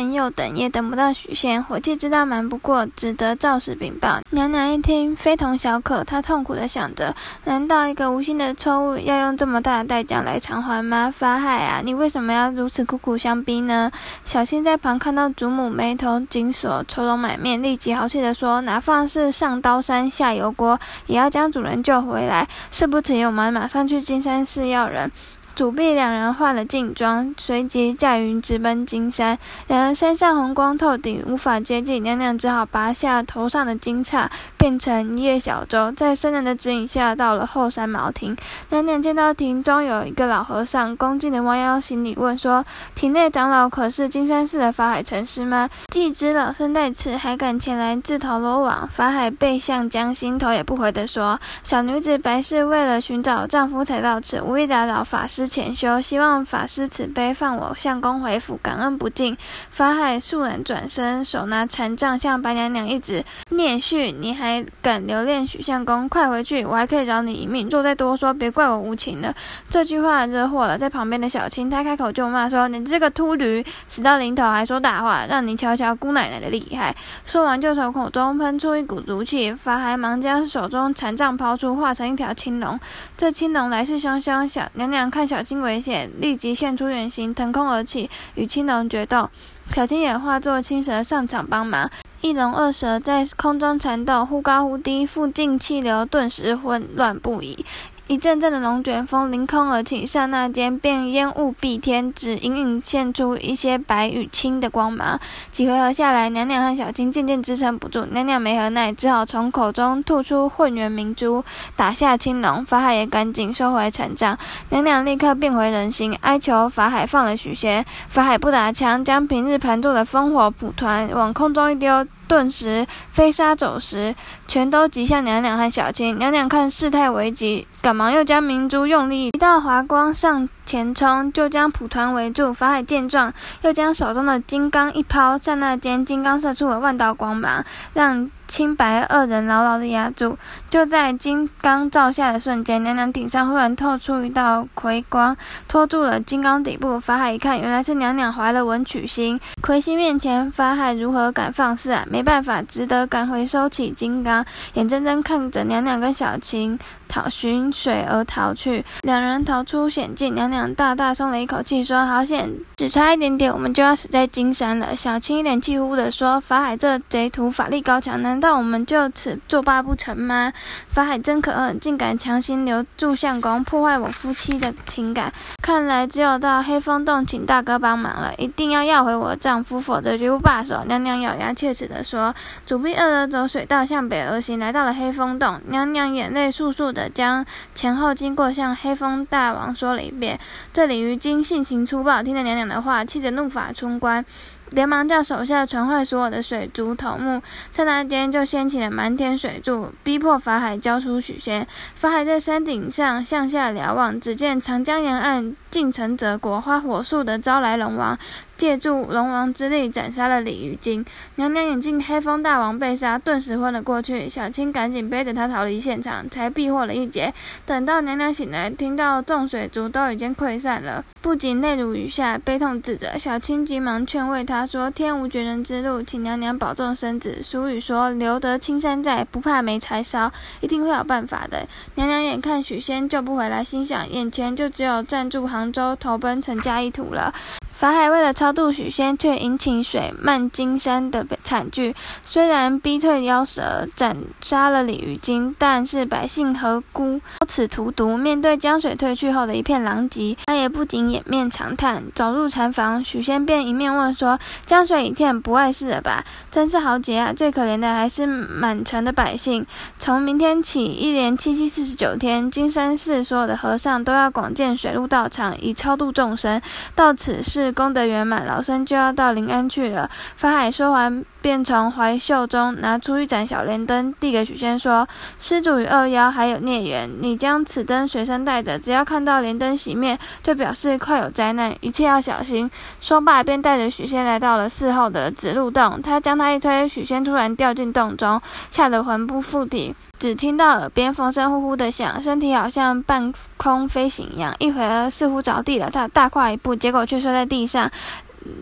左等右等也等不到许仙，火气知道瞒不过，只得照实禀报。娘娘一听，非同小可，她痛苦地想着：难道一个无心的错误要用这么大的代价来偿还吗？法海啊，你为什么要如此苦苦相逼呢？小青在旁看到祖母眉头紧锁，愁容满面，立即豪气地说：哪怕是上刀山下油锅，也要将主人救回来。事不迟疑，我们马上去金山寺要人。主婢两人换了劲装，随即驾云直奔金山。两人山上红光透顶，无法接近。娘娘只好拔下头上的金叉，变成一叶小舟，在僧人的指引下，到了后山茅亭。娘娘见到亭中有一个老和尚，恭敬地弯腰行礼，问说：“亭内长老可是金山寺的法海禅师吗？”既知老僧在此，还敢前来自投罗网？法海背向江心，头也不回地说：“小女子白氏为了寻找丈夫才到此，无意打扰法师。”潜修，希望法师慈悲放我相公回府，感恩不尽。法海肃然转身，手拿禅杖向白娘娘一指：“孽畜，你还敢留恋许相公？快回去，我还可以饶你一命。若再多说，别怪我无情了。”这句话惹火了在旁边的小青，她开口就骂说：“你这个秃驴，死到临头还说大话，让你瞧瞧姑奶奶的厉害！”说完就从口中喷出一股毒气。法海忙将手中禅杖抛出，化成一条青龙。这青龙来势汹汹，小娘娘看小。青危险，立即现出原形，腾空而起，与青龙决斗。小青也化作青蛇上场帮忙，一龙二蛇在空中缠斗，忽高忽低，附近气流顿时混乱不已。一阵阵的龙卷风凌空而起，刹那间便烟雾蔽天，只隐隐现出一些白与青的光芒。几回合下来，娘娘和小青渐渐支撑不住，娘娘没何奈，只好从口中吐出混元明珠，打下青龙。法海也赶紧收回禅杖，娘娘立刻变回人形，哀求法海放了许仙。法海不打枪，将平日盘坐的烽火蒲团往空中一丢。顿时飞沙走石，全都击向娘娘和小青。娘娘看事态危急，赶忙又将明珠用力一道华光上前冲，就将蒲团围住。法海见状，又将手中的金刚一抛，刹那间金刚射出了万道光芒，让青白二人牢牢的压住。就在金刚照下的瞬间，娘娘顶上忽然透出一道魁光，托住了金刚底部。法海一看，原来是娘娘怀了文曲星。魁星面前，法海如何敢放肆啊？没办法，只得赶回收起金刚，眼睁睁看着娘娘跟小青逃寻水而逃去。两人逃出险境，娘娘大大松了一口气，说：“好险，只差一点点，我们就要死在金山了。”小青一脸气呼呼地说：“法海这贼徒法力高强，难道我们就此作罢不成吗？”法海真可恶，竟敢强行留住相公，破坏我夫妻的情感。看来只有到黑风洞请大哥帮忙了，一定要要回我丈夫，否则绝不罢手。娘娘咬牙切齿地说：“主婢二人走水道向北而行，来到了黑风洞。娘娘眼泪簌簌地将前后经过向黑风大王说了一遍。这鲤鱼精性情粗暴，听了娘娘的话，气得怒发冲冠。”连忙叫手下传唤所有的水族头目，刹那间就掀起了满天水柱，逼迫法海交出许仙。法海在山顶上向下瞭望，只见长江沿岸尽城泽国，花火速地招来龙王。借助龙王之力斩杀了鲤鱼精，娘娘眼见黑风大王被杀，顿时昏了过去。小青赶紧背着他逃离现场，才避祸了一劫。等到娘娘醒来，听到众水族都已经溃散了，不仅泪如雨下，悲痛自责。小青急忙劝慰她说：“天无绝人之路，请娘娘保重身子。俗语说，留得青山在，不怕没柴烧，一定会有办法的。”娘娘眼看许仙救不回来，心想眼前就只有暂住行杭州，投奔陈家义土了。法海为了超度许仙，却引起水漫金山的惨剧。虽然逼退妖蛇，斩杀了鲤鱼精，但是百姓何辜遭此荼毒？面对江水退去后的一片狼藉，他也不禁掩面长叹。走入禅房，许仙便一面问说：“江水已退，不碍事了吧？”真是豪杰啊！最可怜的还是满城的百姓。从明天起，一连七七四十九天，金山寺所有的和尚都要广建水陆道场，以超度众生。到此事。功德圆满，老僧就要到临安去了。法海说完，便从怀袖中拿出一盏小莲灯，递给许仙说：“施主与二妖还有孽缘，你将此灯随身带着，只要看到莲灯熄灭，就表示快有灾难，一切要小心。”说罢，便带着许仙来到了寺后的紫路洞。他将他一推，许仙突然掉进洞中，吓得魂不附体。只听到耳边风声呼呼的响，身体好像半空飞行一样，一会儿似乎着地了，他大跨一步，结果却摔在地上。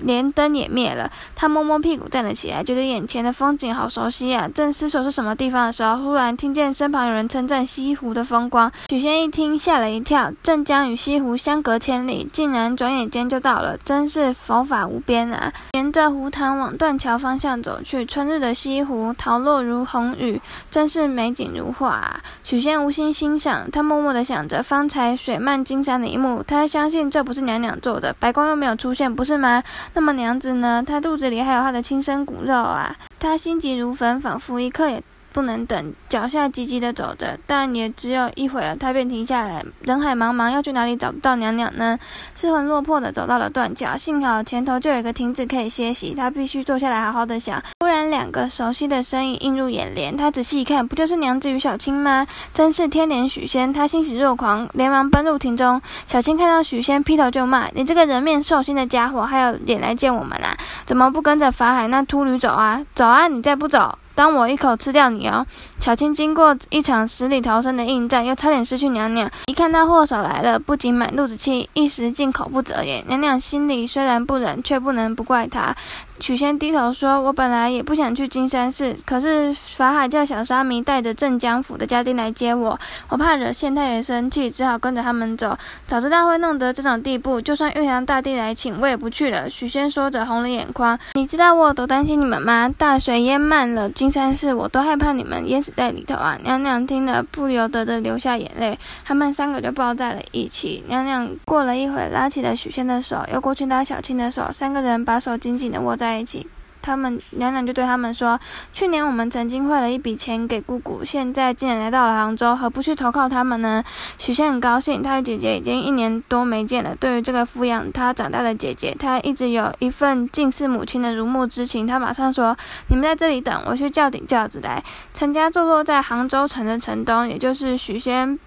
连灯也灭了。他摸摸屁股站了起来，觉得眼前的风景好熟悉啊！正思索是什么地方的时候，忽然听见身旁有人称赞西湖的风光。许仙一听，吓了一跳。镇江与西湖相隔千里，竟然转眼间就到了，真是佛法无边啊！沿着湖塘往断桥方向走去，春日的西湖桃落如红雨，真是美景如画啊！许仙无心欣赏，他默默地想着方才水漫金山的一幕。他相信这不是娘娘做的，白光又没有出现，不是吗？那么娘子呢？她肚子里还有她的亲生骨肉啊！她心急如焚，仿佛一刻也不能等，脚下急急地走着，但也只有一会儿，他便停下来。人海茫茫，要去哪里找到娘娘呢？失魂落魄地走到了断桥，幸好前头就有一个亭子可以歇息，他必须坐下来好好的想。忽然，两个熟悉的身影映入眼帘，他仔细一看，不就是娘子与小青吗？真是天怜许仙！他欣喜若狂，连忙奔入亭中。小青看到许仙，劈头就骂：“你这个人面兽心的家伙，还有脸来见我们啊？怎么不跟着法海那秃驴走啊？走啊！你再不走！”当我一口吃掉你哦！小青经过一场死里逃生的硬战，又差点失去娘娘。一看那祸首来了，不仅满肚子气，一时竟口不择言。娘娘心里虽然不忍，却不能不怪她。许仙低头说：“我本来也不想去金山寺，可是法海叫小沙弥带着镇江府的家丁来接我，我怕惹县太爷生气，只好跟着他们走。早知道会弄得这种地步，就算玉皇大帝来请，我也不去了。”许仙说着红了眼眶。你知道我有多担心你们吗？大水淹满了金山寺，我都害怕你们淹死在里头啊！娘娘听了不由得的流下眼泪，他们三个就抱在了一起。娘娘过了一会，拉起了许仙的手，又过去拉小青的手，三个人把手紧紧的握在。在一起，他们娘娘就对他们说：“去年我们曾经汇了一笔钱给姑姑，现在既然来到了杭州，何不去投靠他们呢？”许仙很高兴，他与姐姐已经一年多没见了。对于这个抚养他长大的姐姐，他一直有一份敬视母亲的如沐之情。他马上说：“你们在这里等，我去叫顶轿子来。”陈家坐落在杭州城的城东，也就是许仙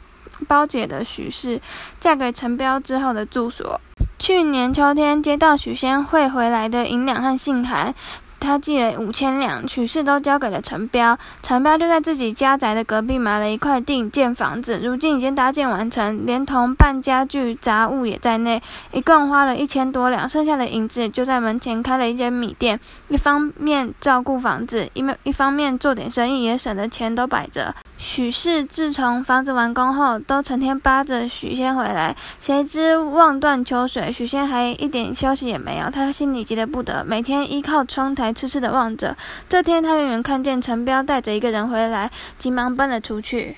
包姐的许氏嫁给陈彪之后的住所。去年秋天接到许仙会回来的银两和信函，他寄了五千两，许氏都交给了陈彪。陈彪就在自己家宅的隔壁买了一块地建房子，如今已经搭建完成，连同办家具杂物也在内，一共花了一千多两，剩下的银子就在门前开了一间米店，一方面照顾房子，一面一方面做点生意，也省得钱都摆着。许氏自从房子完工后，都成天扒着许仙回来，谁知望断秋水，许仙还一点消息也没有。他心里急得不得，每天依靠窗台痴痴的望着。这天，他远远看见陈彪带着一个人回来，急忙奔了出去。